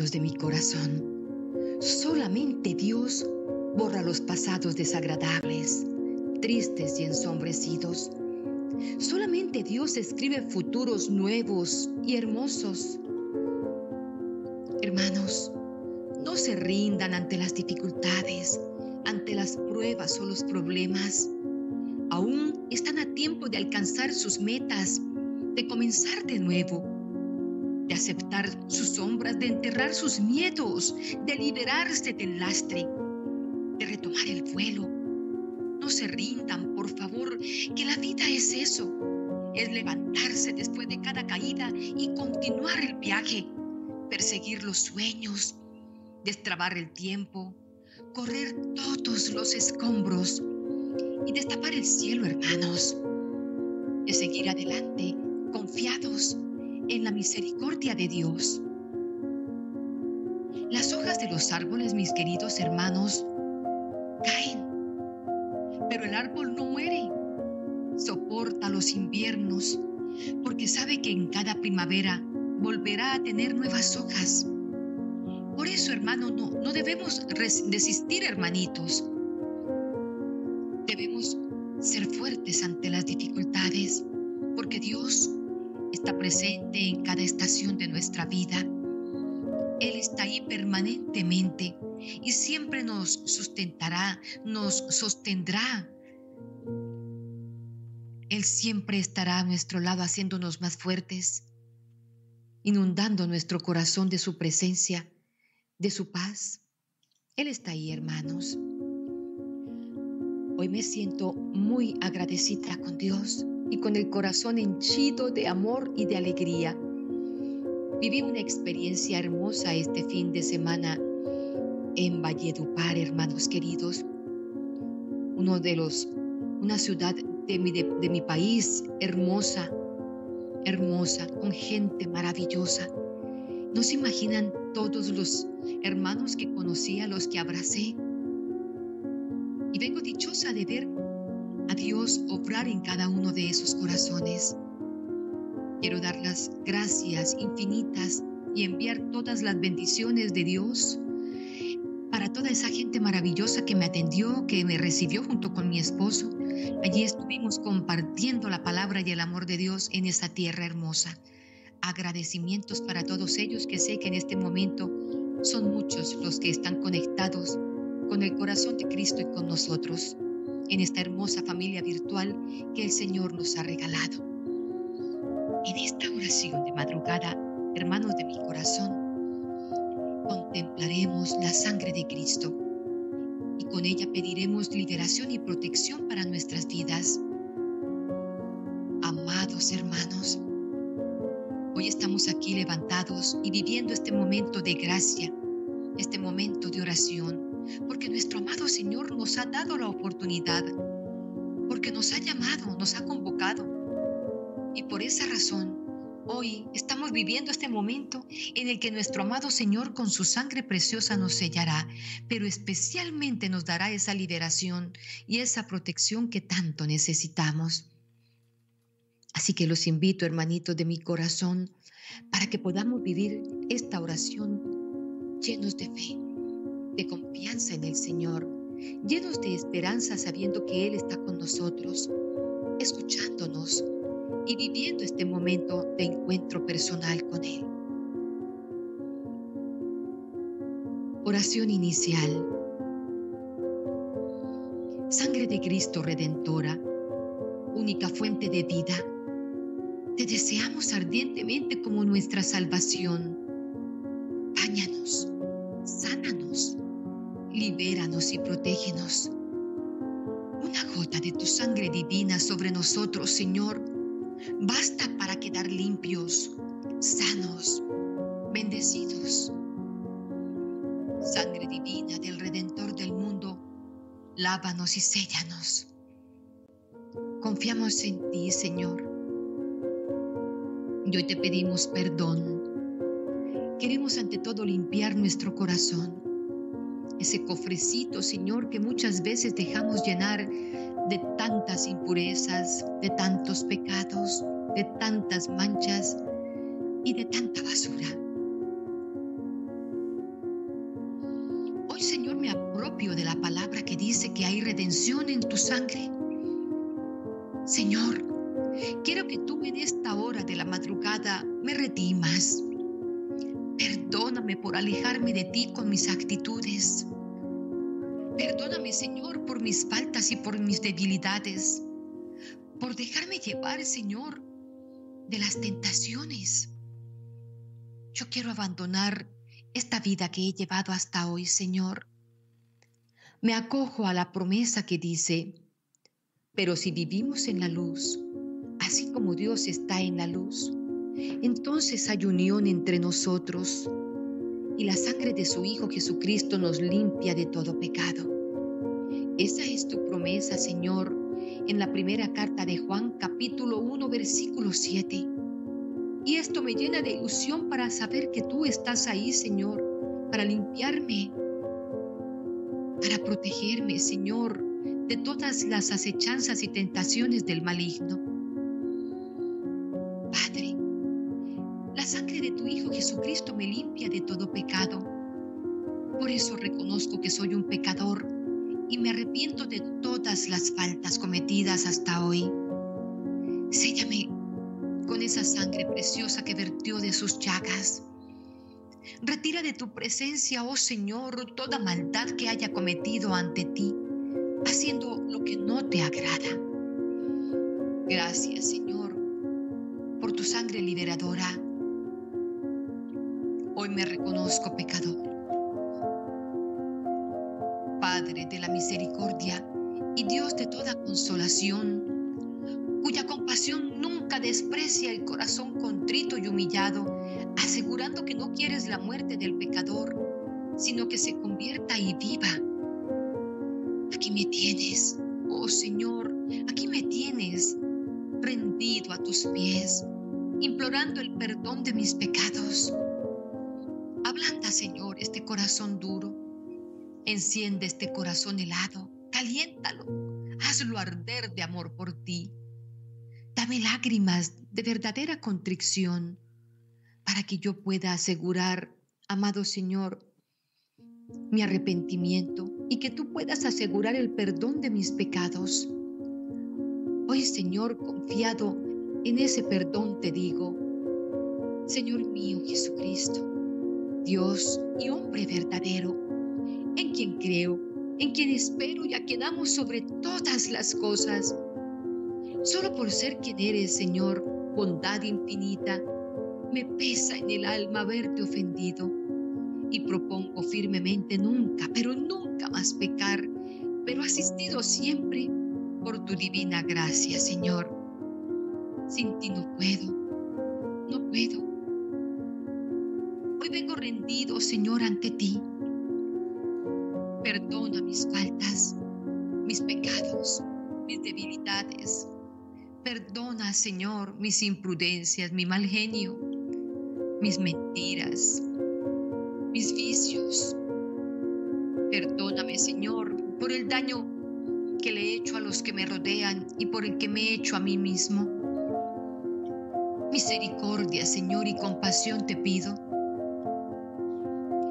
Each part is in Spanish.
De mi corazón, solamente Dios borra los pasados desagradables, tristes y ensombrecidos. Solamente Dios escribe futuros nuevos y hermosos. Hermanos, no se rindan ante las dificultades, ante las pruebas o los problemas. Aún están a tiempo de alcanzar sus metas, de comenzar de nuevo de aceptar sus sombras, de enterrar sus miedos, de liberarse del lastre, de retomar el vuelo. No se rindan, por favor, que la vida es eso. Es levantarse después de cada caída y continuar el viaje, perseguir los sueños, destrabar el tiempo, correr todos los escombros y destapar el cielo, hermanos. De seguir adelante, confiados en la misericordia de Dios. Las hojas de los árboles, mis queridos hermanos, caen, pero el árbol no muere. Soporta los inviernos porque sabe que en cada primavera volverá a tener nuevas hojas. Por eso, hermano, no, debemos desistir, hermanitos. Debemos ser fuertes ante las dificultades, porque Dios está presente de nuestra vida. Él está ahí permanentemente y siempre nos sustentará, nos sostendrá. Él siempre estará a nuestro lado haciéndonos más fuertes, inundando nuestro corazón de su presencia, de su paz. Él está ahí, hermanos. Hoy me siento muy agradecida con Dios y con el corazón henchido de amor y de alegría. Viví una experiencia hermosa este fin de semana en Valledupar, hermanos queridos, uno de los, una ciudad de mi, de mi país hermosa, hermosa, con gente maravillosa. No se imaginan todos los hermanos que conocí, a los que abracé. Y vengo dichosa de ver a Dios obrar en cada uno de esos corazones. Quiero dar las gracias infinitas y enviar todas las bendiciones de Dios para toda esa gente maravillosa que me atendió, que me recibió junto con mi esposo. Allí estuvimos compartiendo la palabra y el amor de Dios en esa tierra hermosa. Agradecimientos para todos ellos que sé que en este momento son muchos los que están conectados con el corazón de Cristo y con nosotros en esta hermosa familia virtual que el Señor nos ha regalado. En esta oración de madrugada, hermanos de mi corazón, contemplaremos la sangre de Cristo y con ella pediremos liberación y protección para nuestras vidas. Amados hermanos, hoy estamos aquí levantados y viviendo este momento de gracia, este momento de oración porque nuestro amado Señor nos ha dado la oportunidad, porque nos ha llamado, nos ha convocado. Y por esa razón, hoy estamos viviendo este momento en el que nuestro amado Señor con su sangre preciosa nos sellará, pero especialmente nos dará esa liberación y esa protección que tanto necesitamos. Así que los invito, hermanitos de mi corazón, para que podamos vivir esta oración llenos de fe de confianza en el Señor, llenos de esperanza sabiendo que Él está con nosotros, escuchándonos y viviendo este momento de encuentro personal con Él. Oración inicial. Sangre de Cristo Redentora, única fuente de vida, te deseamos ardientemente como nuestra salvación. Báñanos, sánanos, libéranos y protégenos. Una gota de tu sangre divina sobre nosotros, Señor, basta para quedar limpios, sanos, bendecidos. Sangre divina del Redentor del mundo, lávanos y séllanos. Confiamos en ti, Señor. Y hoy te pedimos perdón. Queremos ante todo limpiar nuestro corazón ese cofrecito, Señor, que muchas veces dejamos llenar de tantas impurezas, de tantos pecados, de tantas manchas y de tanta basura. Hoy Señor me apropio de la palabra que dice que hay redención en tu sangre. Señor, quiero que tú en esta hora de la madrugada me redimas. Perdóname por alejarme de ti con mis actitudes Perdóname, Señor, por mis faltas y por mis debilidades. Por dejarme llevar, Señor, de las tentaciones. Yo quiero abandonar esta vida que he llevado hasta hoy, Señor. Me acojo a la promesa que dice, pero si vivimos en la luz, así como Dios está en la luz, entonces hay unión entre nosotros y la sangre de su Hijo Jesucristo nos limpia de todo pecado. Esa es tu promesa, Señor, en la primera carta de Juan capítulo 1 versículo 7. Y esto me llena de ilusión para saber que tú estás ahí, Señor, para limpiarme, para protegerme, Señor, de todas las acechanzas y tentaciones del maligno. Padre, la sangre de tu Hijo Jesucristo me limpia de todo pecado. Por eso reconozco que soy un pecador y me arrepiento de todas las faltas cometidas hasta hoy. Séllame con esa sangre preciosa que vertió de sus llagas. Retira de tu presencia, oh Señor, toda maldad que haya cometido ante ti, haciendo lo que no te agrada. Gracias, Señor, por tu sangre liberadora. Hoy me reconozco pecador. Padre de la misericordia y Dios de toda consolación, cuya compasión nunca desprecia el corazón contrito y humillado, asegurando que no quieres la muerte del pecador, sino que se convierta y viva. Aquí me tienes, oh Señor, aquí me tienes, rendido a tus pies, implorando el perdón de mis pecados. Ablanda, Señor, este corazón duro Enciende este corazón helado, caliéntalo, hazlo arder de amor por ti. Dame lágrimas de verdadera contrición para que yo pueda asegurar, amado Señor, mi arrepentimiento y que tú puedas asegurar el perdón de mis pecados. Hoy, Señor, confiado en ese perdón, te digo, Señor mío Jesucristo, Dios y hombre verdadero, en quien creo, en quien espero y a quien amo sobre todas las cosas. Solo por ser quien eres, Señor, bondad infinita, me pesa en el alma haberte ofendido y propongo firmemente nunca, pero nunca más pecar, pero asistido siempre por tu divina gracia, Señor. Sin ti no puedo, no puedo. Hoy vengo rendido, Señor, ante ti Perdona mis faltas, mis pecados, mis debilidades. Perdona, Señor, mis imprudencias, mi mal genio, mis mentiras, mis vicios. Perdóname, Señor, por el daño que le he hecho a los que me rodean y por el que me he hecho a mí mismo. Misericordia, Señor, y compasión te pido.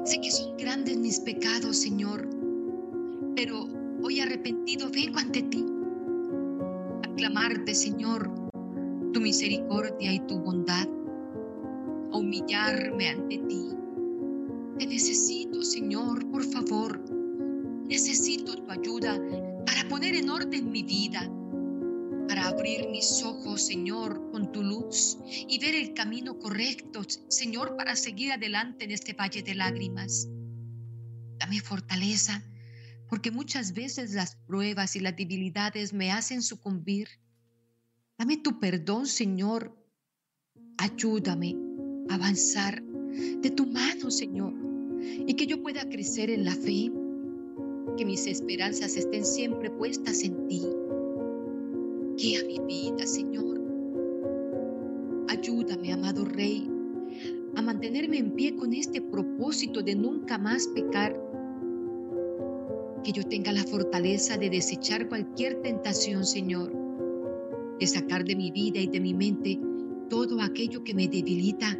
Sé que son grandes mis pecados, Señor, pero hoy arrepentido vengo ante ti a clamarte, Señor, tu misericordia y tu bondad, a humillarme ante ti. Te necesito, Señor, por favor. Necesito tu ayuda para poner en orden mi vida, para abrir mis ojos, Señor, con tu luz y ver el camino correcto, Señor, para seguir adelante en este valle de lágrimas. Dame fortaleza porque muchas veces las pruebas y las debilidades me hacen sucumbir. Dame tu perdón, Señor. Ayúdame a avanzar de tu mano, Señor, y que yo pueda crecer en la fe, que mis esperanzas estén siempre puestas en ti. Guía mi vida, Señor. Ayúdame, amado Rey, a mantenerme en pie con este propósito de nunca más pecar que yo tenga la fortaleza de desechar cualquier tentación, Señor, de sacar de mi vida y de mi mente todo aquello que me debilita,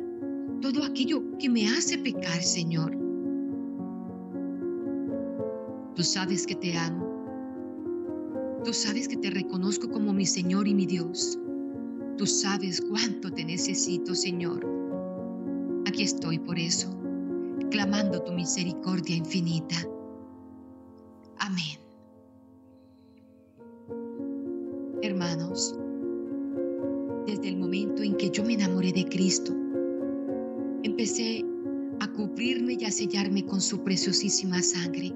todo aquello que me hace pecar, Señor. Tú sabes que te amo Tú sabes que te reconozco como mi Señor y mi Dios. Tú sabes cuánto te necesito, Señor. Aquí estoy por eso, clamando tu misericordia infinita. Amén. Hermanos, desde el momento en que yo me enamoré de Cristo, empecé a cubrirme y a sellarme con su preciosísima sangre.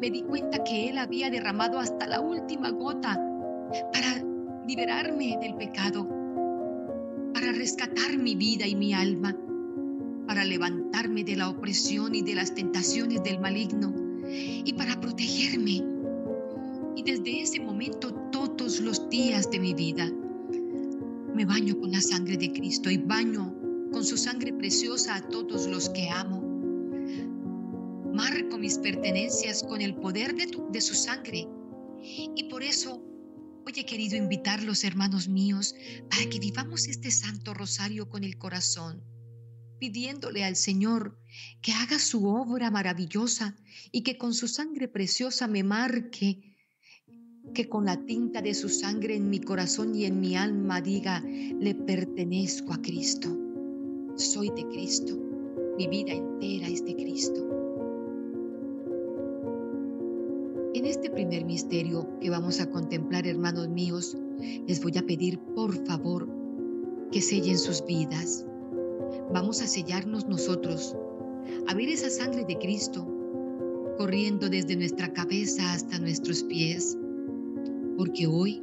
Me di cuenta que Él había derramado hasta la última gota para liberarme del pecado, para rescatar mi vida y mi alma, para levantarme de la opresión y de las tentaciones del maligno y para protegerme. Y desde ese momento todos los días de mi vida me baño con la sangre de Cristo y baño con su sangre preciosa a todos los que amo. Marco mis pertenencias con el poder de, su sangre. Y por eso hoy he querido invitarlos, hermanos míos, para que vivamos este santo rosario con el corazón, pidiéndole al Señor que haga su obra maravillosa y que con su sangre preciosa me marque que con la tinta de su sangre en mi corazón y en mi alma diga, le pertenezco a Cristo soy de Cristo, mi vida entera es de Cristo. En este primer misterio que vamos a contemplar, hermanos míos, les voy a pedir por favor que sellen sus vidas. Vamos a sellarnos nosotros, a ver esa sangre de Cristo corriendo desde nuestra cabeza hasta nuestros pies, porque hoy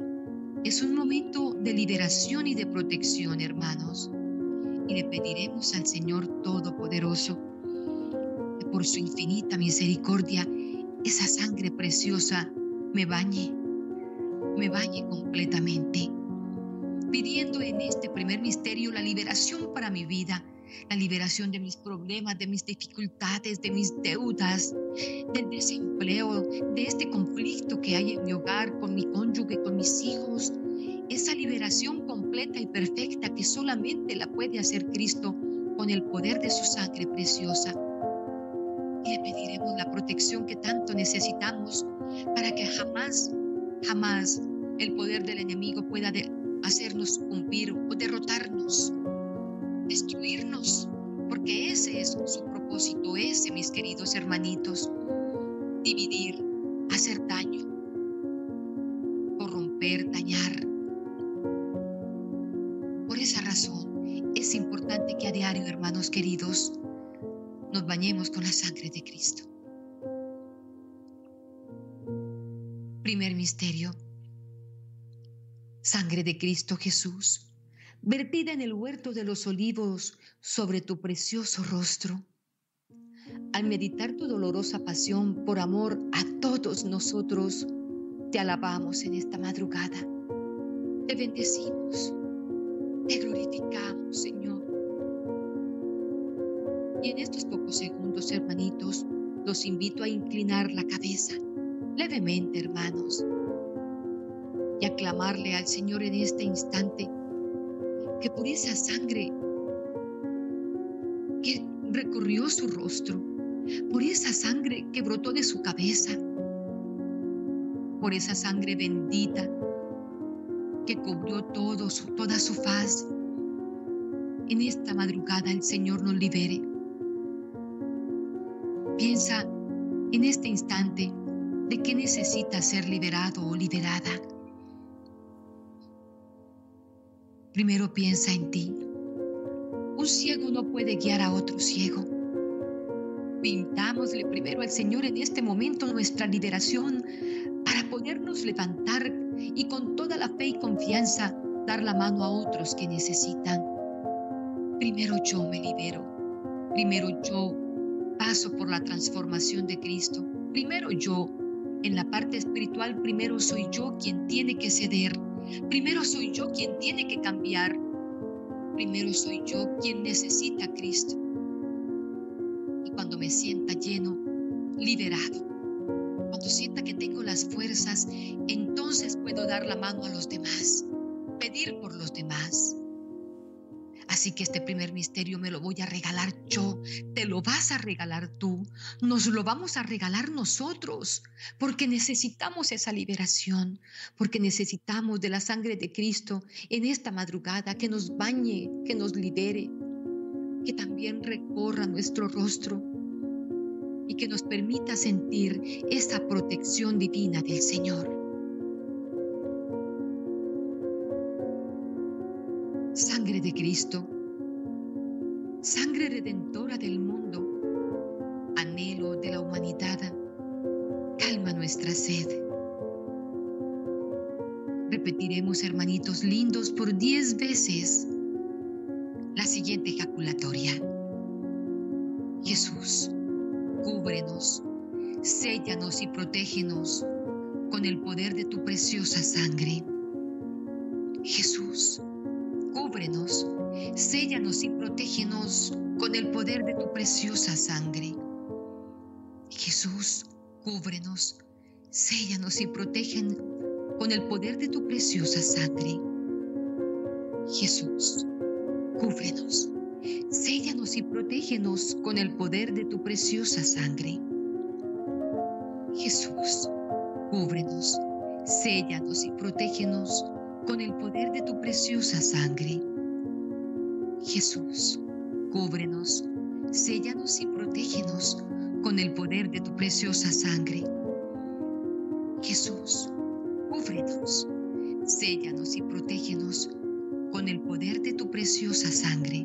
es un momento de liberación y de protección, hermanos y le pediremos al Señor Todopoderoso que por su infinita misericordia esa sangre preciosa me bañe, me bañe completamente, pidiendo en este primer misterio la liberación para mi vida, la liberación de mis problemas, de mis dificultades, de mis deudas, del desempleo, de este conflicto que hay en mi hogar con mi cónyuge, con mis hijos, esa liberación completa y perfecta que solamente la puede hacer Cristo con el poder de su sangre preciosa. Y le pediremos la protección que tanto necesitamos para que jamás, jamás el poder del enemigo pueda hacernos cumplir o derrotarnos, destruirnos, porque ese es su propósito, ese, mis queridos hermanitos, dividir, hacer daño, corromper, dañar, esa razón es importante que a diario, hermanos queridos, nos bañemos con la sangre de Cristo. Primer misterio. Sangre de Cristo Jesús, vertida en el huerto de los olivos sobre tu precioso rostro. Al meditar tu dolorosa pasión por amor a todos nosotros, te alabamos en esta madrugada. Te bendecimos te glorificamos, Señor. Y en estos pocos segundos, hermanitos, los invito a inclinar la cabeza levemente, hermanos, y a clamarle al Señor en este instante que por esa sangre que recorrió su rostro, por esa sangre que brotó de su cabeza, por esa sangre bendita que cubrió todo su, toda su faz. En esta madrugada el Señor nos libere. Piensa en este instante de qué necesita ser liberado o liberada. Primero piensa en ti. Un ciego no puede guiar a otro ciego. Pintámosle primero al Señor en este momento nuestra liberación para podernos levantar y con toda la fe y confianza dar la mano a otros que necesitan. Primero yo me libero, primero yo paso por la transformación de Cristo, primero yo, en la parte espiritual, primero soy yo quien tiene que ceder, primero soy yo quien tiene que cambiar, primero soy yo quien necesita a Cristo. Y cuando me sienta lleno, liberado, cuando sienta que tengo las fuerzas, entonces puedo dar la mano a los demás, pedir por los demás. Así que este primer misterio me lo voy a regalar yo, te lo vas a regalar tú, nos lo vamos a regalar nosotros, porque necesitamos esa liberación, porque necesitamos de la sangre de Cristo en esta madrugada que nos bañe, que nos libere, que también recorra nuestro rostro y que nos permita sentir esa protección divina del Señor. Cristo, sangre redentora del mundo, anhelo de la humanidad, calma nuestra sed. Repetiremos, hermanitos lindos, por diez veces la siguiente ejaculatoria. Jesús, cúbrenos, séllanos y protégenos con el poder de tu preciosa sangre. Jesús, cúbrenos, séllanos y protégenos con el poder de tu preciosa sangre. Jesús, cúbrenos, séllanos y protegen con el poder de tu preciosa sangre. Jesús, cúbrenos, séllanos y protégenos con el poder de tu preciosa sangre. Jesús, cúbrenos, séllanos y protégenos con el poder de tu preciosa sangre. Jesús, cúbrenos, séllanos y protégenos con el poder de tu preciosa sangre. Jesús, cúbrenos, séllanos y protégenos con el poder de tu preciosa sangre.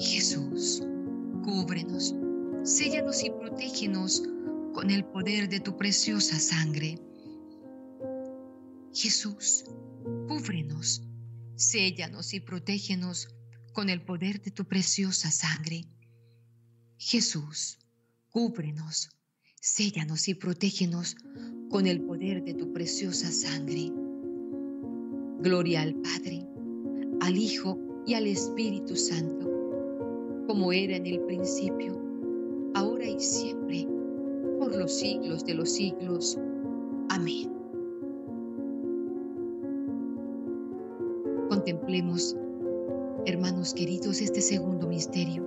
Jesús, cúbrenos, séllanos y protégenos con el poder de tu preciosa sangre. Jesús, cúbrenos, séllanos y protégenos con el poder de tu preciosa sangre. Jesús, cúbrenos, séllanos y protégenos con el poder de tu preciosa sangre. Gloria al Padre, al Hijo y al Espíritu Santo, como era en el principio, ahora y siempre, por los siglos de los siglos. Amén. Contemplemos, hermanos queridos, este segundo misterio.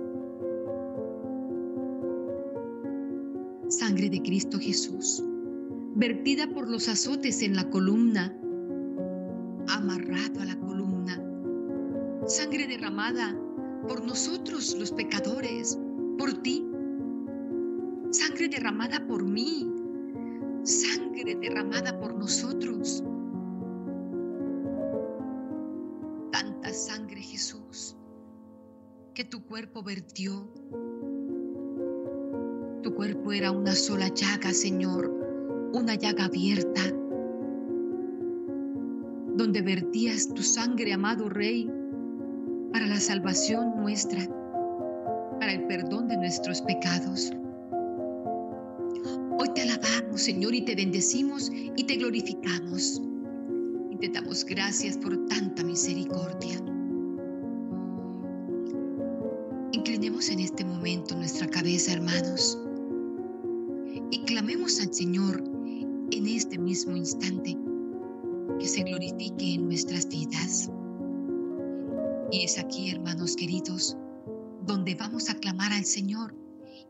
Sangre de Cristo Jesús, vertida por los azotes en la columna amarrado a la columna. Sangre derramada por nosotros los pecadores, por ti. Sangre derramada por mí. Sangre derramada por nosotros. Cuerpo vertió. Tu cuerpo era una sola llaga, Señor, una llaga abierta donde vertías tu sangre, amado Rey, para la salvación nuestra, para el perdón de nuestros pecados. Hoy te alabamos, Señor, y te bendecimos y te glorificamos. Y te damos gracias por tanta misericordia. Inclinemos en este momento nuestra cabeza, hermanos, y clamemos al Señor en este mismo instante que se glorifique en nuestras vidas. Y es aquí, hermanos queridos, donde vamos a clamar al Señor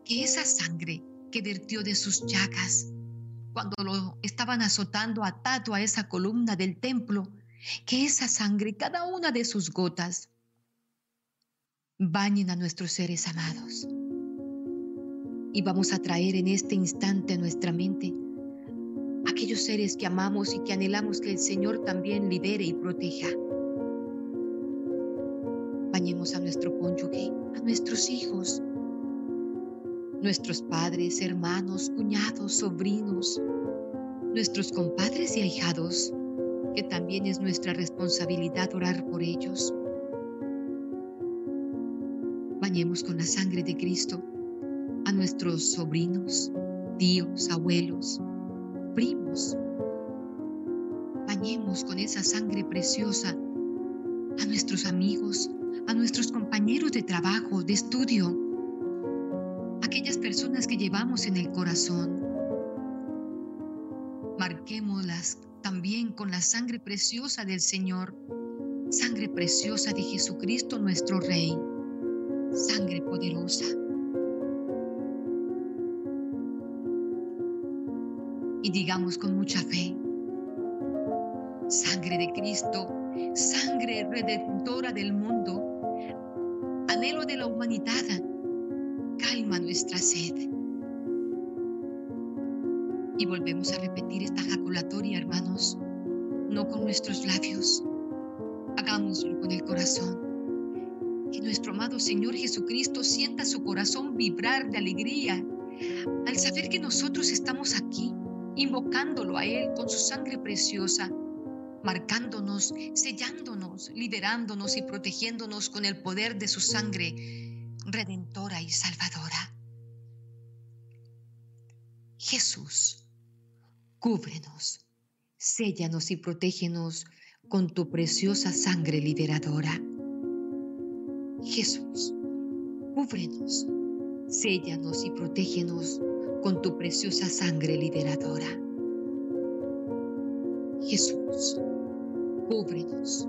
que esa sangre que vertió de sus llagas cuando lo estaban azotando atado a esa columna del templo, que esa sangre, cada una de sus gotas, bañen a nuestros seres amados. Y vamos a traer en este instante a nuestra mente aquellos seres que amamos y que anhelamos que el Señor también libere y proteja. Bañemos a nuestro cónyuge, a nuestros hijos, nuestros padres, hermanos, cuñados, sobrinos, nuestros compadres y ahijados, que también es nuestra responsabilidad orar por ellos. Bañemos con la sangre de Cristo a nuestros sobrinos, tíos, abuelos, primos. Bañemos con esa sangre preciosa a nuestros amigos, a nuestros compañeros de trabajo, de estudio, aquellas personas que llevamos en el corazón. Marquémoslas también con la sangre preciosa del Señor, sangre preciosa de Jesucristo nuestro Rey, y digamos con mucha fe, sangre de Cristo, sangre redentora del mundo, anhelo de la humanidad, calma nuestra sed. Y volvemos a repetir esta jaculatoria, hermanos, no con nuestros labios, hagámoslo con el corazón. Que nuestro amado Señor Jesucristo sienta su corazón vibrar de alegría al saber que nosotros estamos aquí, invocándolo a Él con su sangre preciosa, marcándonos, sellándonos, liberándonos y protegiéndonos con el poder de su sangre redentora y salvadora. Jesús, cúbrenos, séllanos y protégenos con tu preciosa sangre liberadora. Jesús, cúbrenos, séllanos y protégenos con tu preciosa sangre liberadora. Jesús, cúbrenos,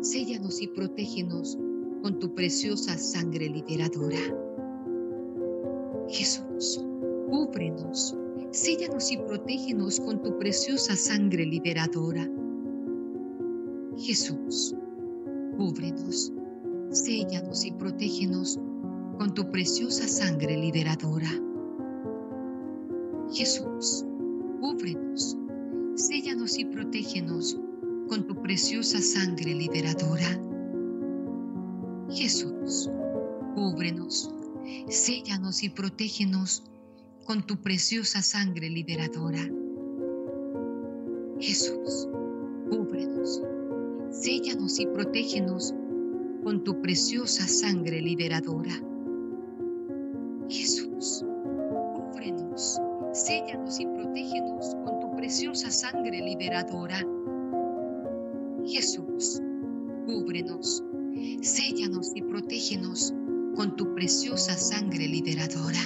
séllanos y protégenos con tu preciosa sangre liberadora. Jesús, cúbrenos, séllanos y protégenos con tu preciosa sangre liberadora. Jesús, cúbrenos, séllanos y protégenos con tu preciosa sangre liberadora. Jesús, cúbrenos, séllanos y protégenos con tu preciosa sangre liberadora. Jesús, cúbrenos, séllanos y protégenos con tu preciosa sangre liberadora. Jesús, cúbrenos, séllanos y protégenos con tu preciosa sangre liberadora. Jesús, séllanos y protégenos con tu preciosa sangre liberadora. Jesús, cúbrenos, séllanos y protégenos con tu preciosa sangre liberadora.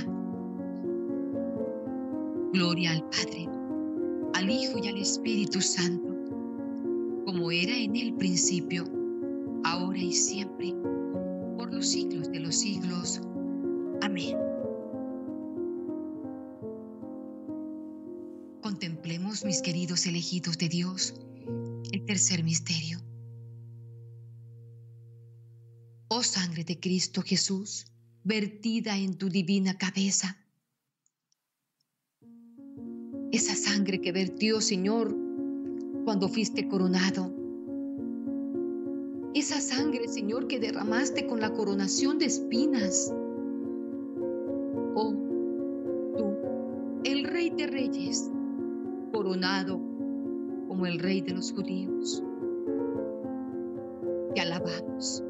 Gloria al Padre, al Hijo y al Espíritu Santo, como era en el principio, ahora y siempre, por los siglos de los siglos. Amén. Mis queridos elegidos de Dios, el tercer misterio. Oh sangre de Cristo Jesús, vertida en tu divina cabeza. Esa sangre que vertió, Señor, cuando fuiste coronado. Esa sangre, Señor, que derramaste con la coronación de espinas. Coronado como el Rey de los judíos. Te alabamos,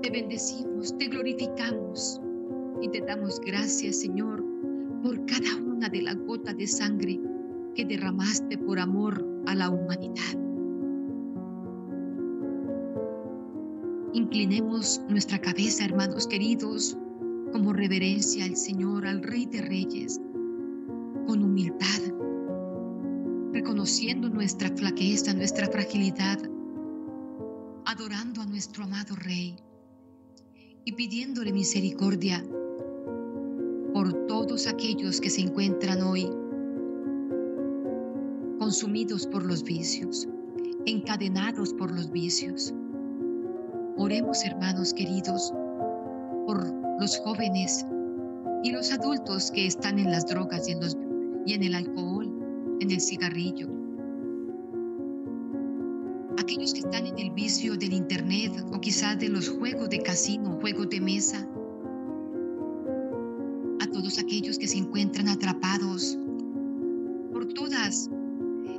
te bendecimos, te glorificamos y te damos gracias, Señor, por cada una de las gotas de sangre que derramaste por amor a la humanidad. Inclinemos nuestra cabeza, hermanos queridos, como reverencia al Señor, al Rey de Reyes, con humildad, reconociendo nuestra flaqueza, nuestra fragilidad, adorando a nuestro amado Rey y pidiéndole misericordia por todos aquellos que se encuentran hoy consumidos por los vicios, encadenados por los vicios. Oremos, hermanos queridos, por los jóvenes y los adultos que están en las drogas y en, el alcohol, en el cigarrillo. Aquellos que están en el vicio del internet o quizás de los juegos de casino, juegos de mesa. A todos aquellos que se encuentran atrapados por todas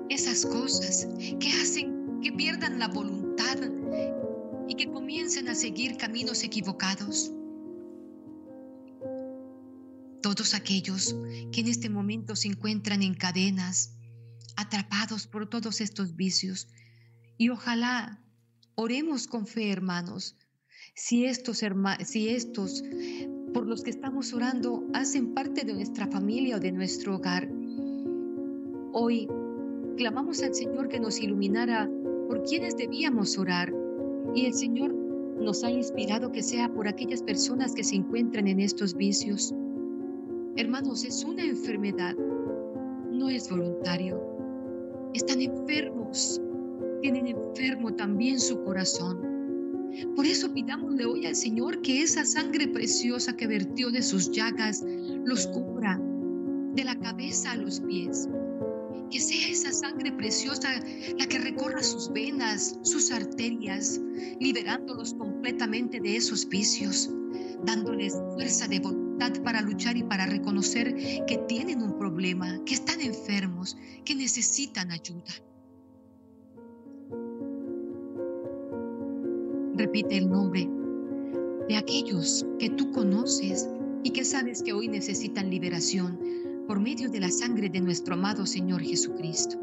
esas cosas que hacen que pierdan la voluntad y que comiencen a seguir caminos equivocados todos aquellos que en este momento se encuentran en cadenas, atrapados por todos estos vicios. Y ojalá oremos con fe, hermanos, si estos, si estos por los que estamos orando hacen parte de nuestra familia o de nuestro hogar. Hoy clamamos al Señor que nos iluminara por quienes debíamos orar y el Señor nos ha inspirado que sea por aquellas personas que se encuentran en estos vicios. Hermanos, es una enfermedad, no es voluntario. Están enfermos, tienen enfermo también su corazón. Por eso pidámosle hoy al Señor que esa sangre preciosa que vertió de sus llagas los cubra de la cabeza a los pies. Que sea esa sangre preciosa la que recorra sus venas, sus arterias, liberándolos completamente de esos vicios, dándoles fuerza de voluntad para luchar y para reconocer que tienen un problema, que están enfermos, que necesitan ayuda. Repite el nombre de aquellos que tú conoces y que sabes que hoy necesitan liberación por medio de la sangre de nuestro amado Señor Jesucristo.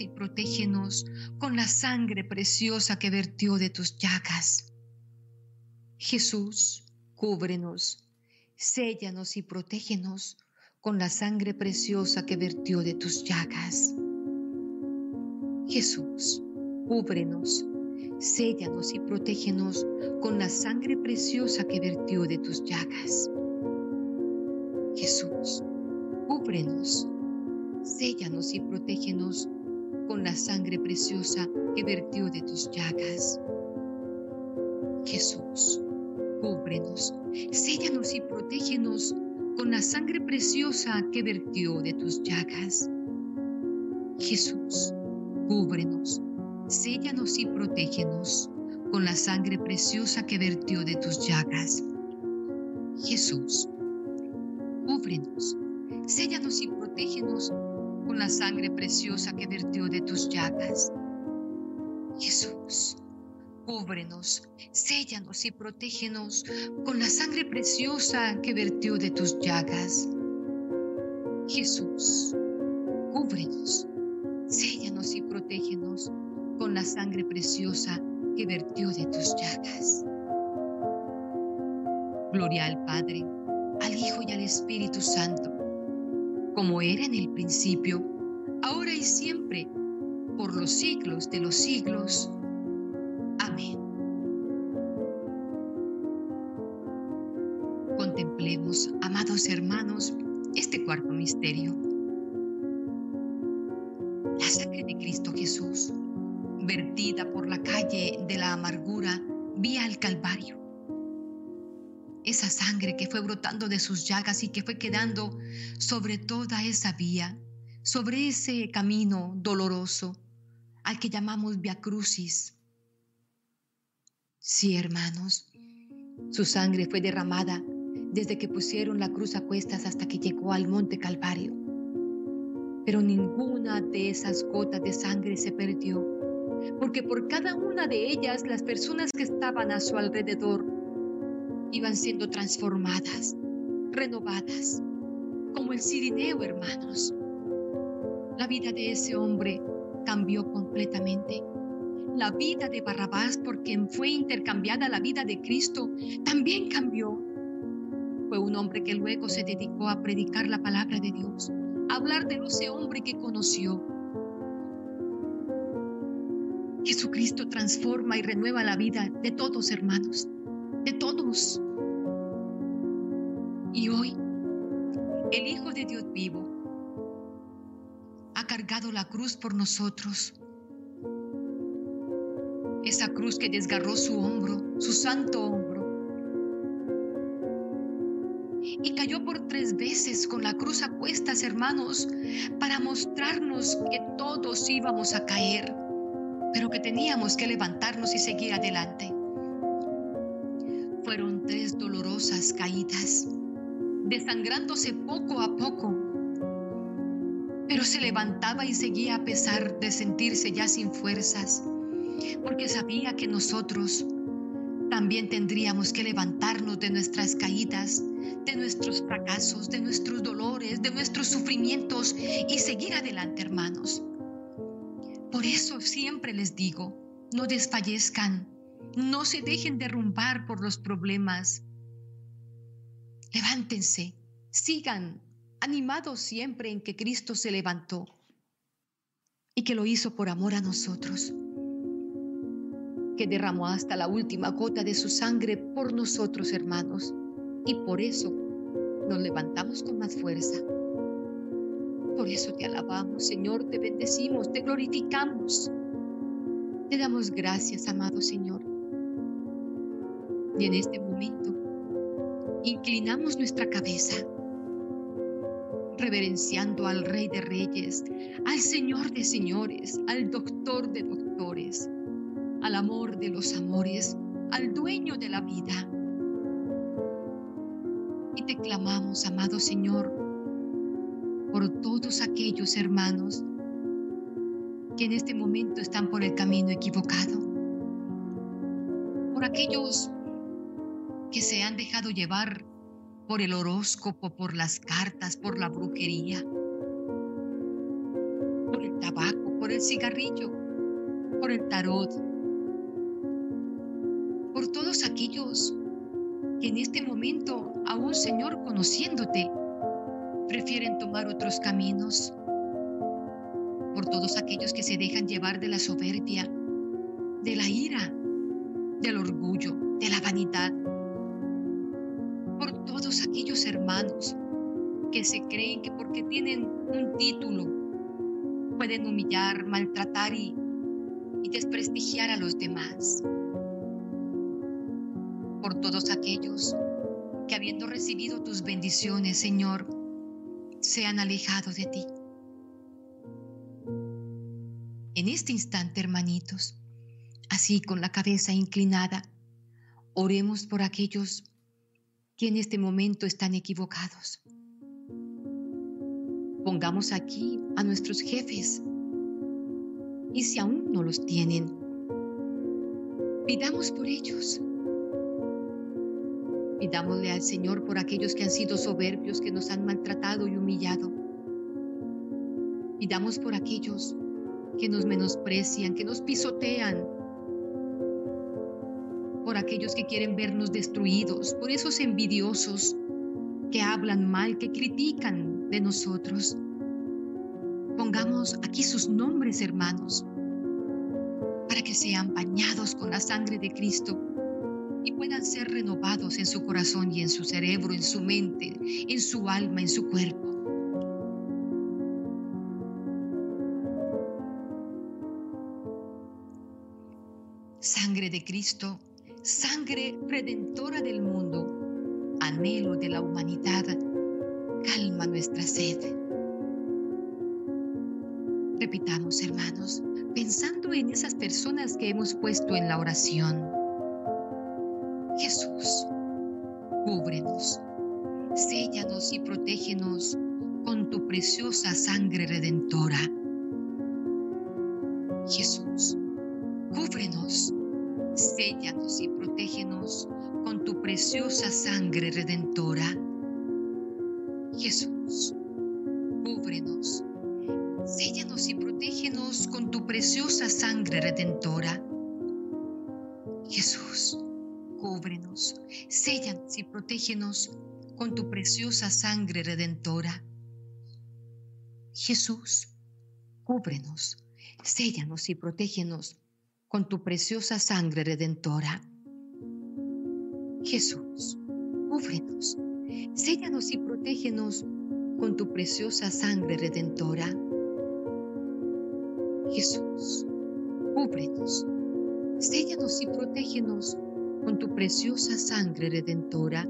Y protégenos con la sangre preciosa que vertió de tus llagas. Jesús, cúbrenos, séllanos y protégenos con la sangre preciosa que vertió de tus llagas. Jesús, cúbrenos, séllanos y protégenos con la sangre preciosa que vertió de tus llagas. Jesús, cúbrenos, séllanos y protégenos con la sangre preciosa que vertió de tus llagas. Jesús, cúbrenos, séllanos y protégenos con la sangre preciosa que vertió de tus llagas. Jesús, Cúbrenos, séllanos y protégenos con la sangre preciosa que vertió de tus llagas. Jesús, cúbrenos, séllanos y protégenos con la sangre preciosa que vertió de tus llagas. Jesús, cúbrenos, séllanos y protégenos con la sangre preciosa que vertió de tus llagas. Jesús, cúbrenos, séllanos y protégenos con la sangre preciosa que vertió de tus llagas. Gloria al Padre, al Hijo y al Espíritu Santo, como era en el principio, ahora y siempre, por los siglos de los siglos. Amén. Contemplemos, amados hermanos, este cuarto misterio la sangre de Cristo Jesús, vertida por la calle de la amargura vía al Calvario. Esa sangre que fue brotando de sus llagas y que fue quedando sobre toda esa vía, sobre ese camino doloroso al que llamamos Via Crucis. Sí, hermanos, su sangre fue derramada desde que pusieron la cruz a cuestas hasta que llegó al monte Calvario pero ninguna de esas gotas de sangre se perdió, porque por cada una de ellas las personas que estaban a su alrededor iban siendo transformadas, renovadas, como el cirineo, hermanos. La vida de ese hombre cambió completamente. La vida de Barrabás, por quien fue intercambiada la vida de Cristo, también cambió. Fue un hombre que luego se dedicó a predicar la palabra de Dios hablar de ese hombre que conoció. Jesucristo transforma y renueva la vida de todos, hermanos, de todos. Y hoy, el Hijo de Dios vivo ha cargado la cruz por nosotros. Esa cruz que desgarró su hombro, su santo hombro y cayó por tres veces con la cruz a cuestas, hermanos, para mostrarnos que todos íbamos a caer, pero que teníamos que levantarnos y seguir adelante. Tres dolorosas caídas, desangrándose poco a poco, pero se levantaba y seguía a pesar de sentirse ya sin fuerzas, porque sabía que nosotros también tendríamos que levantarnos de nuestras caídas, de nuestros fracasos, de nuestros dolores, de nuestros sufrimientos y seguir adelante, hermanos. Por eso siempre les digo, no desfallezcan, no se dejen derrumbar por los problemas. Levántense, sigan animados siempre en que Cristo se levantó y que lo hizo por amor a nosotros, que derramó hasta la última gota de su sangre por nosotros, hermanos, y por eso nos levantamos con más fuerza. Por eso te alabamos, Señor, te bendecimos, te glorificamos. Te damos gracias, amado Señor. Y en este momento inclinamos nuestra cabeza reverenciando al Rey de Reyes, al Señor de Señores, al Doctor de Doctores, al amor de los amores, al dueño de la vida. Y te clamamos, amado Señor, por todos aquellos hermanos que en este momento están por el camino equivocado, por aquellos que se han dejado llevar por el horóscopo, por las cartas, por la brujería, por el tabaco, por el cigarrillo, por el tarot, por todos aquellos que en este momento, aún Señor conociéndote, prefieren tomar otros caminos, por todos aquellos que se dejan llevar de la soberbia, de la ira, del orgullo, de la vanidad, hermanos que se creen que porque tienen un título pueden humillar, maltratar y, y desprestigiar a los demás. Por todos aquellos que habiendo recibido tus bendiciones, Señor, se han alejado de ti. En este instante, hermanitos, así con la cabeza inclinada, oremos por aquellos que en este momento están equivocados. Pongamos aquí a nuestros jefes y si aún no los tienen, pidamos por ellos. Pidámosle al Señor por aquellos que han sido soberbios, que nos han maltratado y humillado. Pidamos por aquellos que nos menosprecian, que nos pisotean, por aquellos que quieren vernos destruidos, por esos envidiosos que hablan mal, que critican de nosotros. Pongamos aquí sus nombres, hermanos, para que sean bañados con la sangre de Cristo y puedan ser renovados en su corazón y en su cerebro, en su mente, en su alma, en su cuerpo. Sangre de Cristo sangre redentora del mundo, anhelo de la humanidad, calma nuestra sed. Repitamos, hermanos, pensando en esas personas que hemos puesto en la oración. Jesús, cúbrenos, séllanos y protégenos con tu preciosa sangre redentora. Preciosa sangre redentora. Jesús, cúbrenos. Séllanos y protégenos con tu preciosa sangre redentora. Jesús, cúbrenos. Séllanos y protégenos con tu preciosa sangre redentora. Jesús, cúbrenos. Séllanos y protégenos con tu preciosa sangre redentora. Jesús, cúbrenos, séllanos y protégenos con tu preciosa sangre redentora. Jesús, cúbrenos, séllanos y protégenos con tu preciosa sangre redentora.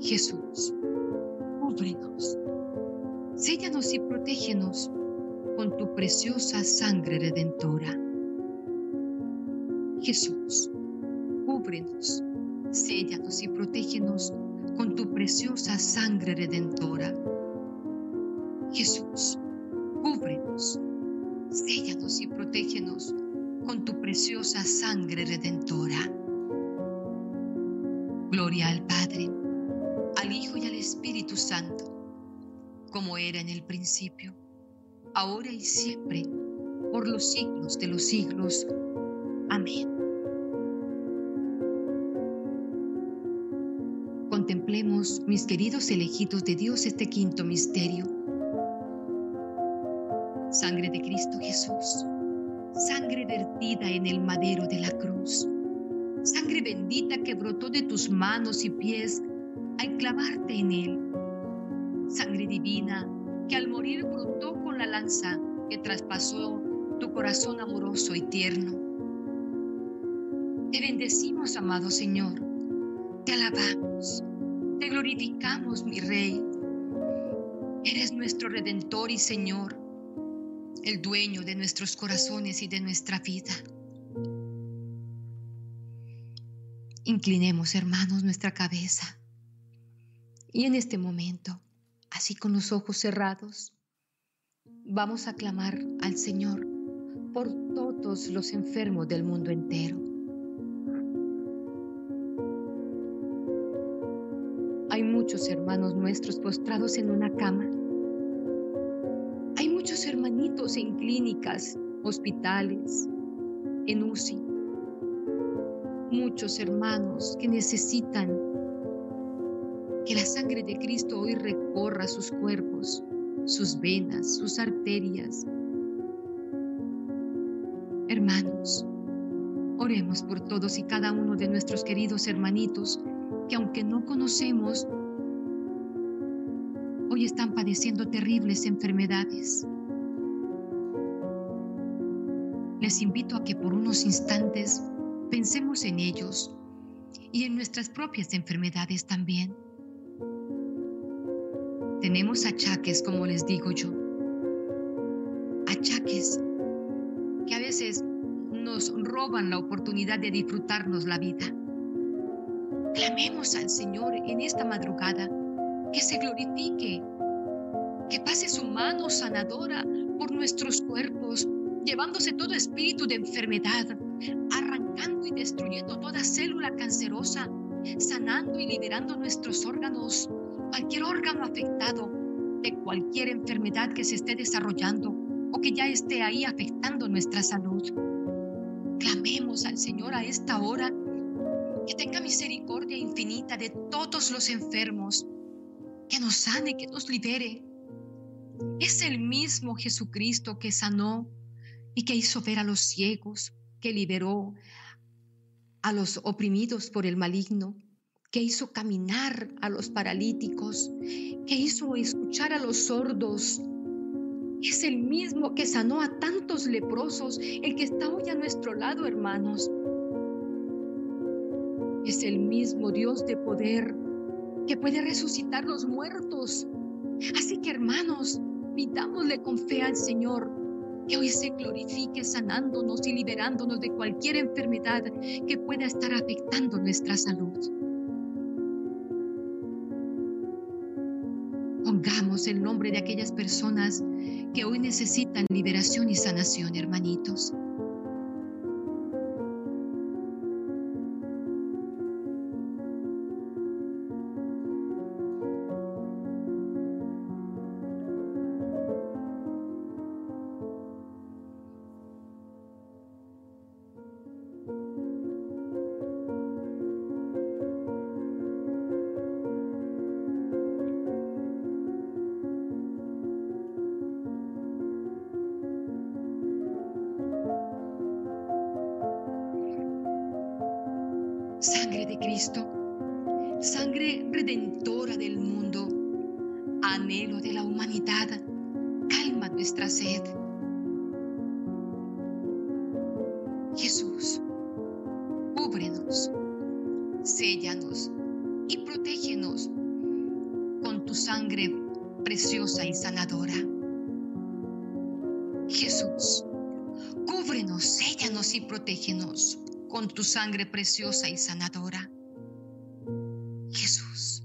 Jesús, cúbrenos, séllanos y protégenos con tu preciosa sangre redentora. Jesús, cúbrenos, séllanos y protégenos con tu preciosa sangre redentora. Jesús, cúbrenos, séllanos y protégenos con tu preciosa sangre redentora. Gloria al Padre, al Hijo y al Espíritu Santo, como era en el principio, ahora y siempre, por los siglos de los siglos. Amén. Mis queridos elegidos de Dios, este quinto misterio. Sangre de Cristo Jesús, sangre vertida en el madero de la cruz sangre bendita que brotó de tus manos y pies al clavarte en él, sangre divina que al morir brotó con la lanza que traspasó tu corazón amoroso y tierno. Te bendecimos, amado Señor, te alabamos, te glorificamos, mi Rey. Eres nuestro Redentor y Señor, el dueño de nuestros corazones y de nuestra vida. Inclinemos, hermanos, nuestra cabeza. Y en este momento, así con los ojos cerrados, vamos a clamar al Señor por todos los enfermos del mundo entero. Hermanos nuestros postrados en una cama. Hay muchos hermanitos en clínicas, hospitales, en UCI muchos hermanos que necesitan que la sangre de Cristo hoy recorra sus cuerpos, sus venas, sus arterias. Hermanos, oremos por todos y cada uno de nuestros queridos hermanitos que aunque no conocemos, hoy están padeciendo terribles enfermedades. Les invito a que por unos instantes Pensemos en ellos y en nuestras propias enfermedades también. Tenemos achaques, como les digo yo, achaques que a veces nos roban la oportunidad de disfrutarnos la vida. Clamemos al Señor en esta madrugada que se glorifique, que pase su mano sanadora por nuestros cuerpos, llevándose todo espíritu de enfermedad, arrancando y destruyendo toda célula cancerosa, sanando y liberando nuestros órganos, cualquier órgano afectado de cualquier enfermedad que se esté desarrollando o que ya esté ahí afectando nuestra salud. Clamemos al Señor a esta hora que tenga misericordia infinita de todos los enfermos, que nos sane, que nos libere. Es el mismo Jesucristo que sanó y que hizo ver a los ciegos, que liberó a los oprimidos por el maligno, que hizo caminar a los paralíticos, que hizo escuchar a los sordos. Es el mismo que sanó a tantos leprosos, el que está hoy a nuestro lado, hermanos. Es el mismo Dios de poder que puede resucitar los muertos. Así que, hermanos, pidámosle con fe al Señor que hoy se glorifique sanándonos y liberándonos de cualquier enfermedad que pueda estar afectando nuestra salud. Pongamos el nombre de aquellas personas que hoy necesitan liberación y sanación, hermanitos. Sangre preciosa y sanadora. Jesús,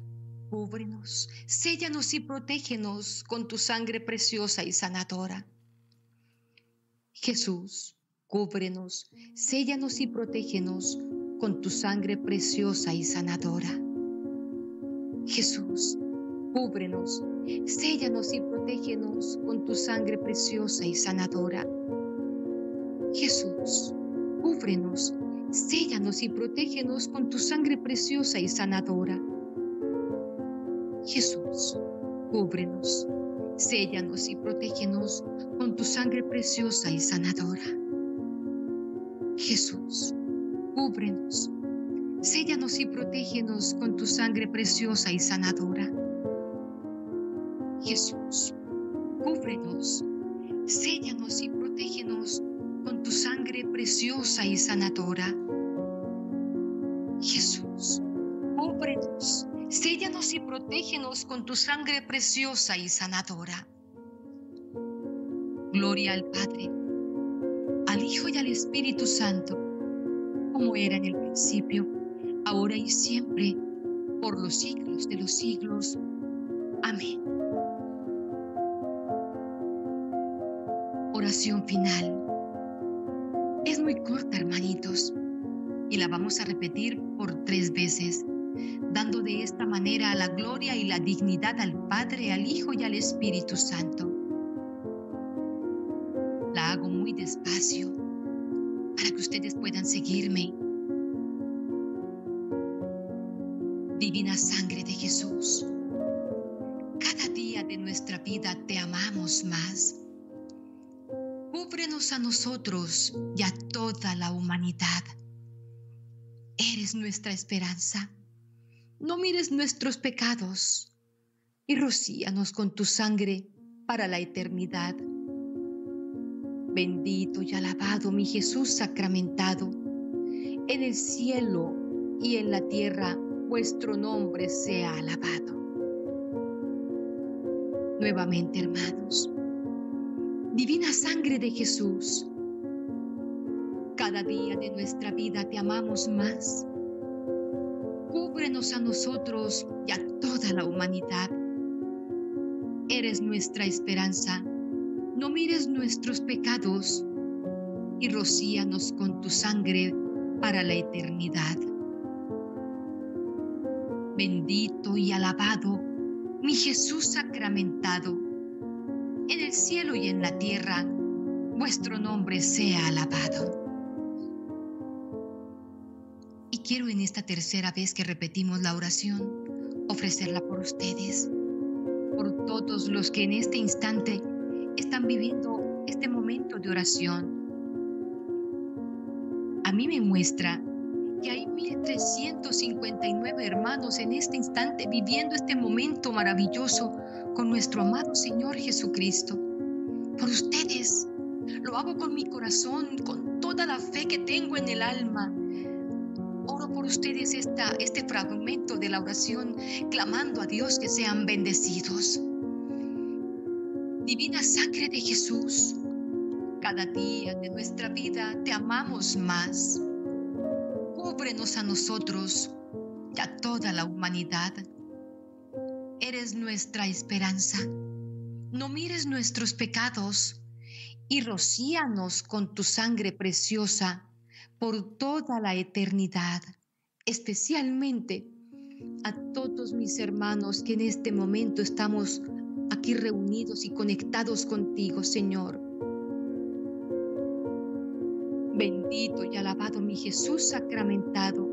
cúbrenos, séllanos y protégenos con tu sangre preciosa y sanadora. Jesús, Cúbrenos, séllanos y protégenos con tu sangre preciosa y sanadora. Jesús, cúbrenos, séllanos y protégenos con tu sangre preciosa y sanadora. Jesús, cúbrenos, séllanos y protégenos con tu sangre preciosa y sanadora. Jesús, cúbrenos, séllanos y protégenos con tu sangre preciosa y sanadora. Jesús, cúbrenos, séllanos y protégenos con tu sangre preciosa y sanadora. Jesús, cúbrenos, séllanos y protégenos con tu sangre preciosa y sanadora. Jesús, cúbrenos, séllanos y protégenos con tu sangre preciosa y sanadora. Gloria al Padre al Hijo y al Espíritu Santo, como era en el principio, ahora y siempre, por los siglos de los siglos. Amén. Oración final. Es muy corta, hermanitos, y la vamos a repetir por tres veces, dando de esta manera la gloria y la dignidad al Padre, al Hijo y al Espíritu Santo hago muy despacio para que ustedes puedan seguirme. Divina sangre de Jesús, cada día de nuestra vida te amamos más. Cúbrenos a nosotros y a toda la humanidad. Eres nuestra esperanza. No mires nuestros pecados y rocíanos con tu sangre para la eternidad. Bendito y alabado mi Jesús sacramentado. En el cielo y en la tierra vuestro nombre sea alabado. Nuevamente, hermanos, divina sangre de Jesús, cada día de nuestra vida te amamos más. Cúbrenos a nosotros y a toda la humanidad. Eres nuestra esperanza no mires nuestros pecados y rocíanos con tu sangre para la eternidad. Bendito y alabado mi Jesús sacramentado, en el cielo y en la tierra, vuestro nombre sea alabado. Quiero en esta tercera vez que repetimos la oración, ofrecerla por ustedes, por todos los que en este instante están viviendo este momento de oración. A mí me muestra que hay 1359 hermanos en este instante viviendo este momento maravilloso con nuestro amado Señor Jesucristo. Por ustedes, lo hago con mi corazón, con toda la fe que tengo en el alma. Oro por ustedes esta, este fragmento de la oración, clamando a Dios que sean bendecidos. Divina sangre de Jesús, cada día de nuestra vida te amamos más. Cúbrenos a nosotros y a toda la humanidad. Eres nuestra esperanza. No mires nuestros pecados y rocíanos con tu sangre preciosa por toda la eternidad, especialmente a todos mis hermanos que en este momento estamos aquí reunidos y conectados contigo, Señor. Bendito y alabado mi Jesús sacramentado,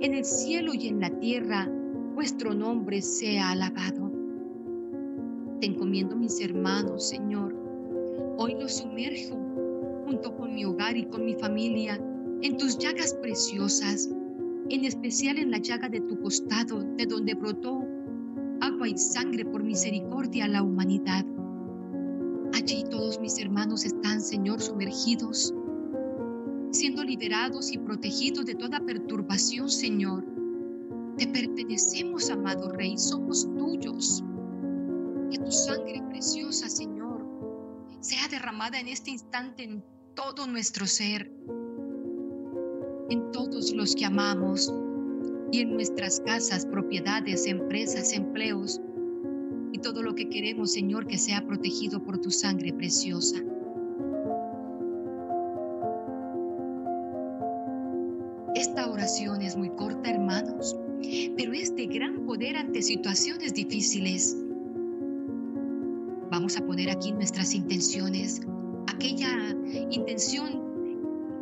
en el cielo y en la tierra, vuestro nombre sea alabado. Te encomiendo mis hermanos, Señor. Hoy los sumerjo junto con mi hogar y con mi familia en tus llagas preciosas, en especial en la llaga de tu costado, de donde brotó agua y sangre por misericordia a la humanidad. Allí todos mis hermanos están, Señor, sumergidos, siendo liberados y protegidos de toda perturbación, Señor. Te pertenecemos, amado Rey, somos tuyos. Que tu sangre preciosa, Señor, sea derramada en este instante en todo nuestro ser, en todos los que amamos, y en nuestras casas, propiedades, empresas, empleos y todo lo que queremos, Señor, que sea protegido por tu sangre preciosa. Esta oración es muy corta, hermanos, pero es de gran poder ante situaciones difíciles. Vamos a poner aquí nuestras intenciones, aquella intención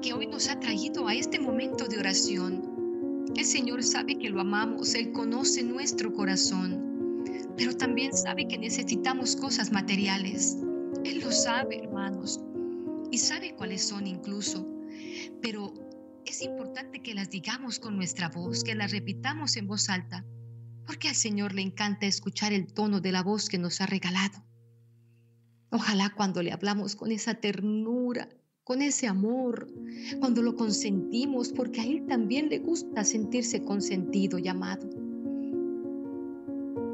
que hoy nos ha traído a este momento de oración. El Señor sabe que lo amamos, Él conoce nuestro corazón, pero también sabe que necesitamos cosas materiales. Él lo sabe, hermanos, y sabe cuáles son incluso, pero es importante que las digamos con nuestra voz, que las repitamos en voz alta, porque al Señor le encanta escuchar el tono de la voz que nos ha regalado. Ojalá cuando le hablamos con esa ternura, con ese amor, cuando lo consentimos, porque a Él también le gusta sentirse consentido y amado.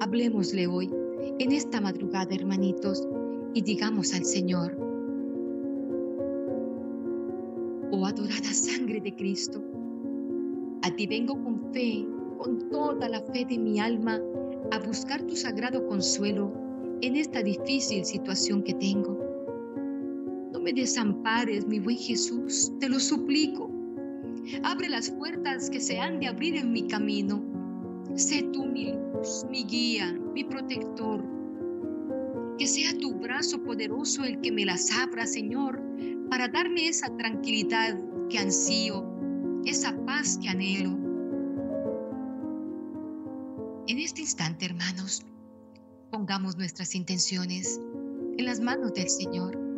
Hablemosle hoy, en esta madrugada, hermanitos, y digamos al Señor, oh adorada sangre de Cristo, a ti vengo con fe, con toda la fe de mi alma, a buscar tu sagrado consuelo en esta difícil situación que tengo. No me desampares, mi buen Jesús, te lo suplico. Abre las puertas que se han de abrir en mi camino. Sé tú mi luz, mi guía, mi protector. Que sea tu brazo poderoso el que me las abra, Señor, para darme esa tranquilidad que ansío, esa paz que anhelo. En este instante, hermanos, pongamos nuestras intenciones en las manos del Señor.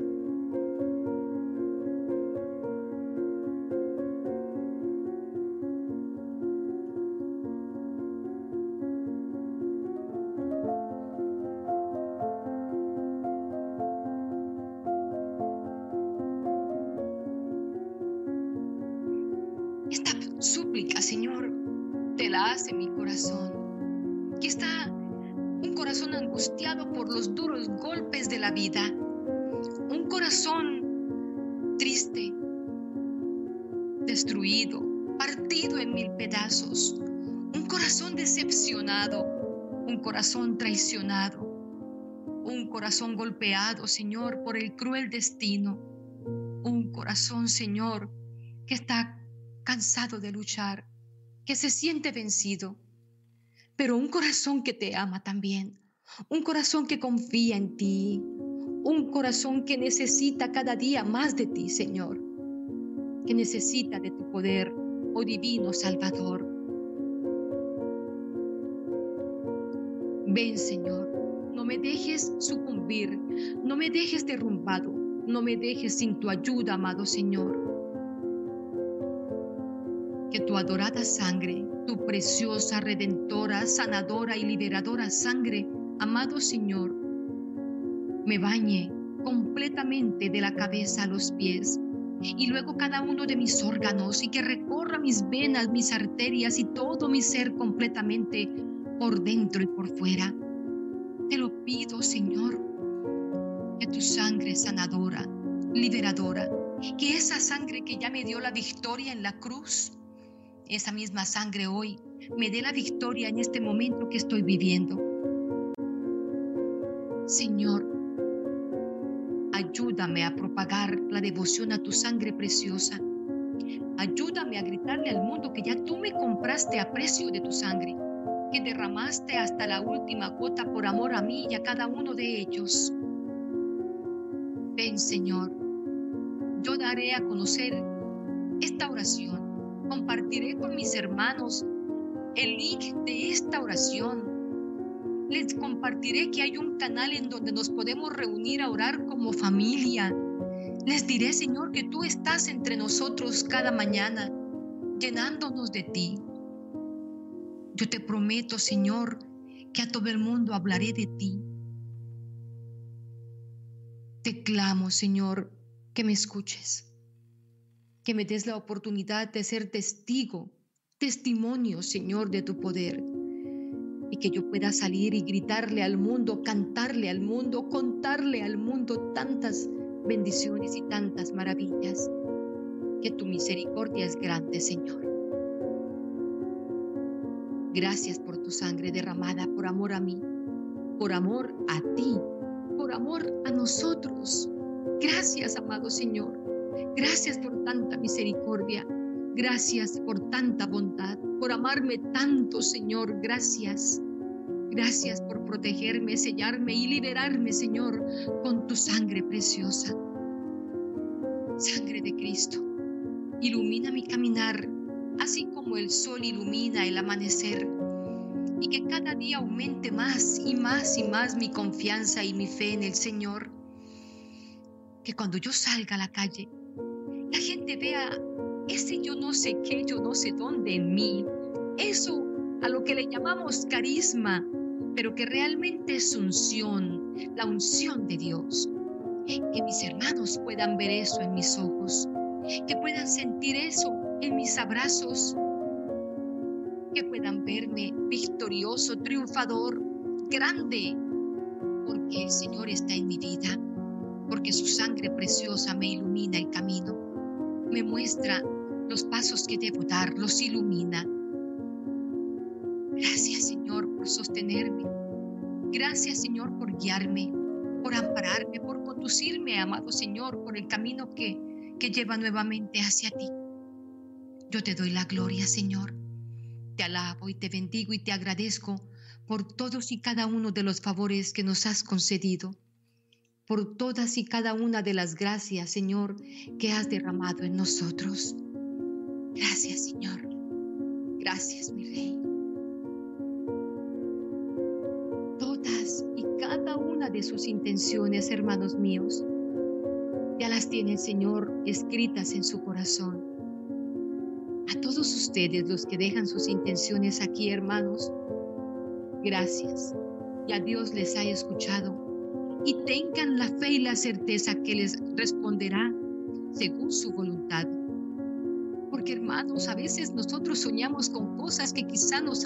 Corazón traicionado, un corazón golpeado, Señor, por el cruel destino, un corazón, Señor, que está cansado de luchar, que se siente vencido, pero un corazón que te ama también, un corazón que confía en ti, un corazón que necesita cada día más de ti, Señor, que necesita de tu poder, oh divino Salvador. Ven, Señor, no me dejes sucumbir, no me dejes derrumbado, no me dejes sin tu ayuda, amado Señor. Que tu adorada sangre, tu preciosa, redentora, sanadora y liberadora sangre, amado Señor, me bañe completamente de la cabeza a los pies y luego cada uno de mis órganos y que recorra mis venas, mis arterias y todo mi ser completamente por dentro y por fuera. Te lo pido, Señor, que tu sangre sanadora, liberadora, que esa sangre que ya me dio la victoria en la cruz, esa misma sangre hoy me dé la victoria en este momento que estoy viviendo. Señor, ayúdame a propagar la devoción a tu sangre preciosa. Ayúdame a gritarle al mundo que ya tú me compraste a precio de tu sangre, que derramaste hasta la última gota por amor a mí y a cada uno de ellos. Ven, Señor, yo daré a conocer esta oración compartiré con mis hermanos el link de esta oración. Les compartiré que hay un canal en donde nos podemos reunir a orar como familia. Les diré, Señor, que tú estás entre nosotros cada mañana, llenándonos de ti. Yo te prometo, Señor, que a todo el mundo hablaré de ti. Te clamo, Señor, que me escuches que me des la oportunidad de ser testigo, testimonio, Señor, de tu poder. Y que yo pueda salir y gritarle al mundo, cantarle al mundo, contarle al mundo tantas bendiciones y tantas maravillas. Que tu misericordia es grande, Señor. Gracias por tu sangre derramada por amor a mí, por amor a ti, por amor a nosotros. Gracias, amado Señor. Gracias por tanta misericordia. Gracias por tanta bondad, por amarme tanto, Señor. Gracias. Gracias por protegerme, sellarme y liberarme, Señor, con tu sangre preciosa. Sangre de Cristo, ilumina mi caminar, así como el sol ilumina el amanecer. Y que cada día aumente más y más y más mi confianza y mi fe en el Señor. Que cuando yo salga a la calle, la gente vea ese yo no sé qué, yo no sé dónde en mí, eso a lo que le llamamos carisma, pero que realmente es unción, la unción de Dios. Que mis hermanos puedan ver eso en mis ojos, que puedan sentir eso en mis abrazos, que puedan verme victorioso, triunfador, grande, porque el Señor está en mi vida, porque su sangre preciosa me ilumina el camino, me muestra los pasos que debo dar, los ilumina. Gracias Señor por sostenerme. Gracias Señor por guiarme, por ampararme, por conducirme, amado Señor, por el camino que, que lleva nuevamente hacia ti. Yo te doy la gloria, Señor. Te alabo y te bendigo y te agradezco por todos y cada uno de los favores que nos has concedido, por todas y cada una de las gracias, Señor, que has derramado en nosotros. Gracias, Señor. Gracias, mi Rey. Todas y cada una de sus intenciones, hermanos míos, ya las tiene Señor escritas en su corazón. A todos ustedes, los que dejan sus intenciones aquí, hermanos, gracias. Y a Dios les haya escuchado. Y tengan la fe y la certeza que les responderá según su voluntad porque hermanos, a veces nosotros soñamos con cosas que quizá nos,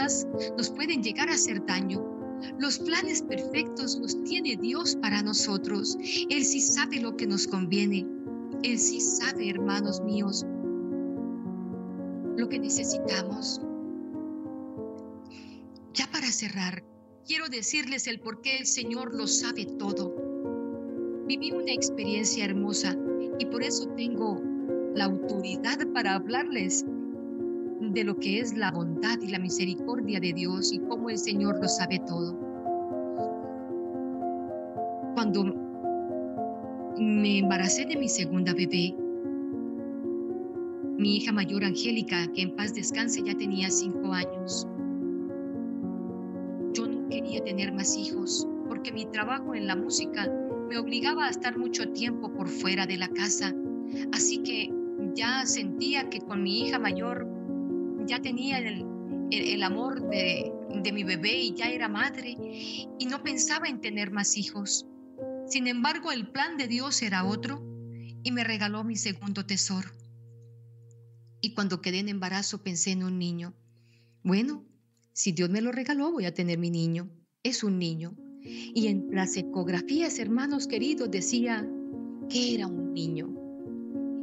nos pueden llegar a hacer daño. Los planes perfectos los tiene Dios para nosotros. Él sí sabe lo que nos conviene. Él sí sabe, hermanos míos, lo que necesitamos. Ya para cerrar, quiero decirles el por qué el Señor lo sabe todo. Viví una experiencia hermosa y por eso tengo la autoridad para hablarles de lo que es la bondad y la misericordia de Dios y cómo el Señor lo sabe todo. Cuando me embaracé de mi segunda bebé, mi hija mayor Angélica, que en paz descanse, ya tenía cinco años. Yo no quería tener más hijos porque mi trabajo en la música me obligaba a estar mucho tiempo por fuera de la casa. Así que ya sentía que con mi hija mayor ya tenía el, amor de, de mi bebé y ya era madre y no pensaba en tener más hijos. Sin embargo, el plan de Dios era otro y me regaló mi segundo tesoro. Y cuando quedé en embarazo pensé en un niño. Bueno, si Dios me lo regaló, voy a tener mi niño. Es un niño. Y en las ecografías, hermanos queridos, decía que era un niño.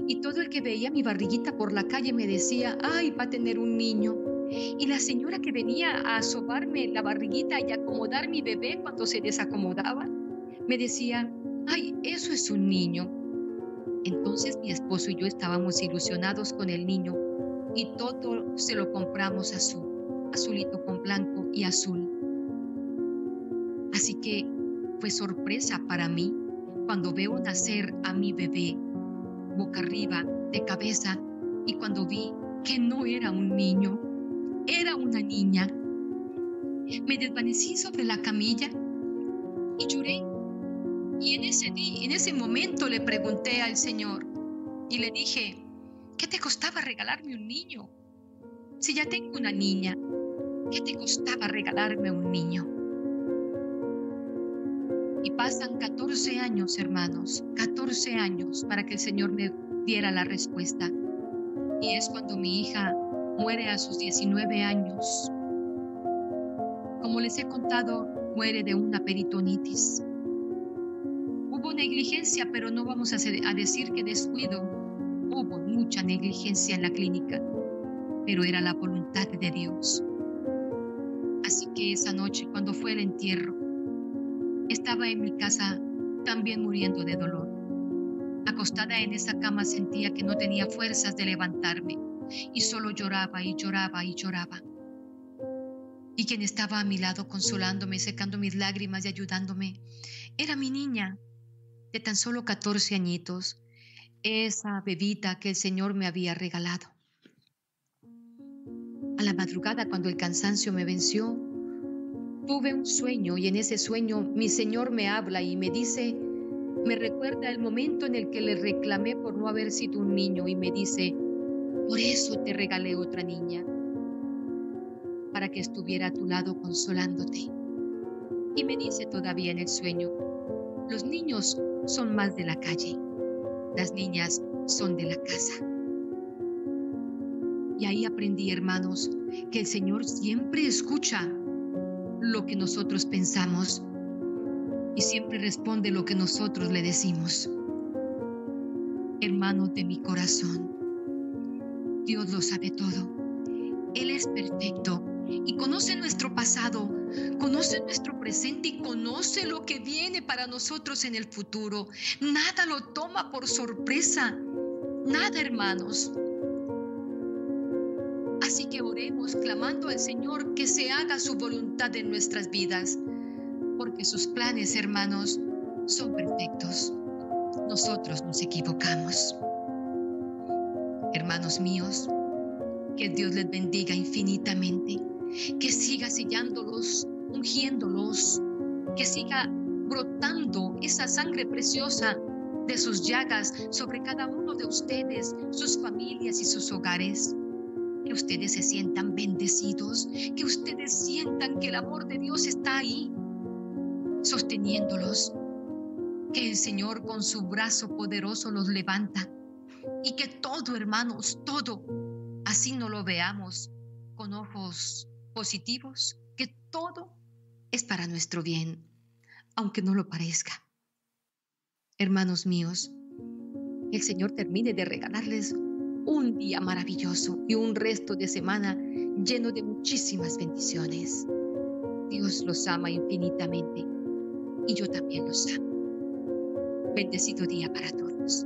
Y todo el que veía mi barriguita por la calle me decía, ay, va a tener un niño. Y la señora que venía a asobarme la barriguita y acomodar mi bebé cuando se desacomodaba, me decía, ay, eso es un niño. Entonces mi esposo y yo estábamos ilusionados con el niño y todo se lo compramos azul, azulito con blanco y azul. Así que fue sorpresa para mí cuando veo nacer a mi bebé boca arriba, de cabeza, y cuando vi que no era un niño, era una niña, me desvanecí sobre la camilla y lloré. Y en ese, en ese momento le pregunté al Señor y le dije, ¿qué te costaba regalarme un niño? Si ya tengo una niña, ¿qué te costaba regalarme un niño? Y pasan 14 años, hermanos, 14 años para que el Señor me diera la respuesta. Y es cuando mi hija muere a sus 19 años. Como les he contado, muere de una peritonitis. Hubo negligencia, pero no vamos a, decir que descuido. Hubo mucha negligencia en la clínica, pero era la voluntad de Dios. Así que esa noche, cuando fue el entierro, estaba en mi casa también muriendo de dolor. Acostada en esa cama sentía que no tenía fuerzas de levantarme y solo lloraba y lloraba y lloraba. Y quien estaba a mi lado consolándome, secando mis lágrimas y ayudándome, era mi niña de tan solo 14 añitos, esa bebita que el Señor me había regalado. A la madrugada, cuando el cansancio me venció, tuve un sueño y en ese sueño mi Señor me habla y me dice, me recuerda el momento en el que le reclamé por no haber sido un niño y me dice, por eso te regalé otra niña, para que estuviera a tu lado consolándote. Y me dice todavía en el sueño, los niños son más de la calle, las niñas son de la casa. Y ahí aprendí, hermanos, que el Señor siempre escucha lo que nosotros pensamos y siempre responde lo que nosotros le decimos. Hermanos de mi corazón, Dios lo sabe todo. Él es perfecto y conoce nuestro pasado, conoce nuestro presente y conoce lo que viene para nosotros en el futuro. Nada lo toma por sorpresa. Nada, hermanos. Así que oremos clamando al Señor que se haga su voluntad en nuestras vidas, porque sus planes, hermanos, son perfectos. Nosotros nos equivocamos. Hermanos míos, que Dios les bendiga infinitamente, que siga sellándolos, ungiéndolos, que siga brotando esa sangre preciosa de sus llagas sobre cada uno de ustedes, sus familias y sus hogares. Que ustedes se sientan bendecidos, que ustedes sientan que el amor de Dios está ahí, sosteniéndolos, que el Señor con su brazo poderoso los levanta y que todo, hermanos, todo, así no lo veamos con ojos positivos, que todo es para nuestro bien, aunque no lo parezca. Hermanos míos, el Señor termine de regalarles un día maravilloso y un resto de semana lleno de muchísimas bendiciones. Dios los ama infinitamente y yo también los amo. Bendecido día para todos.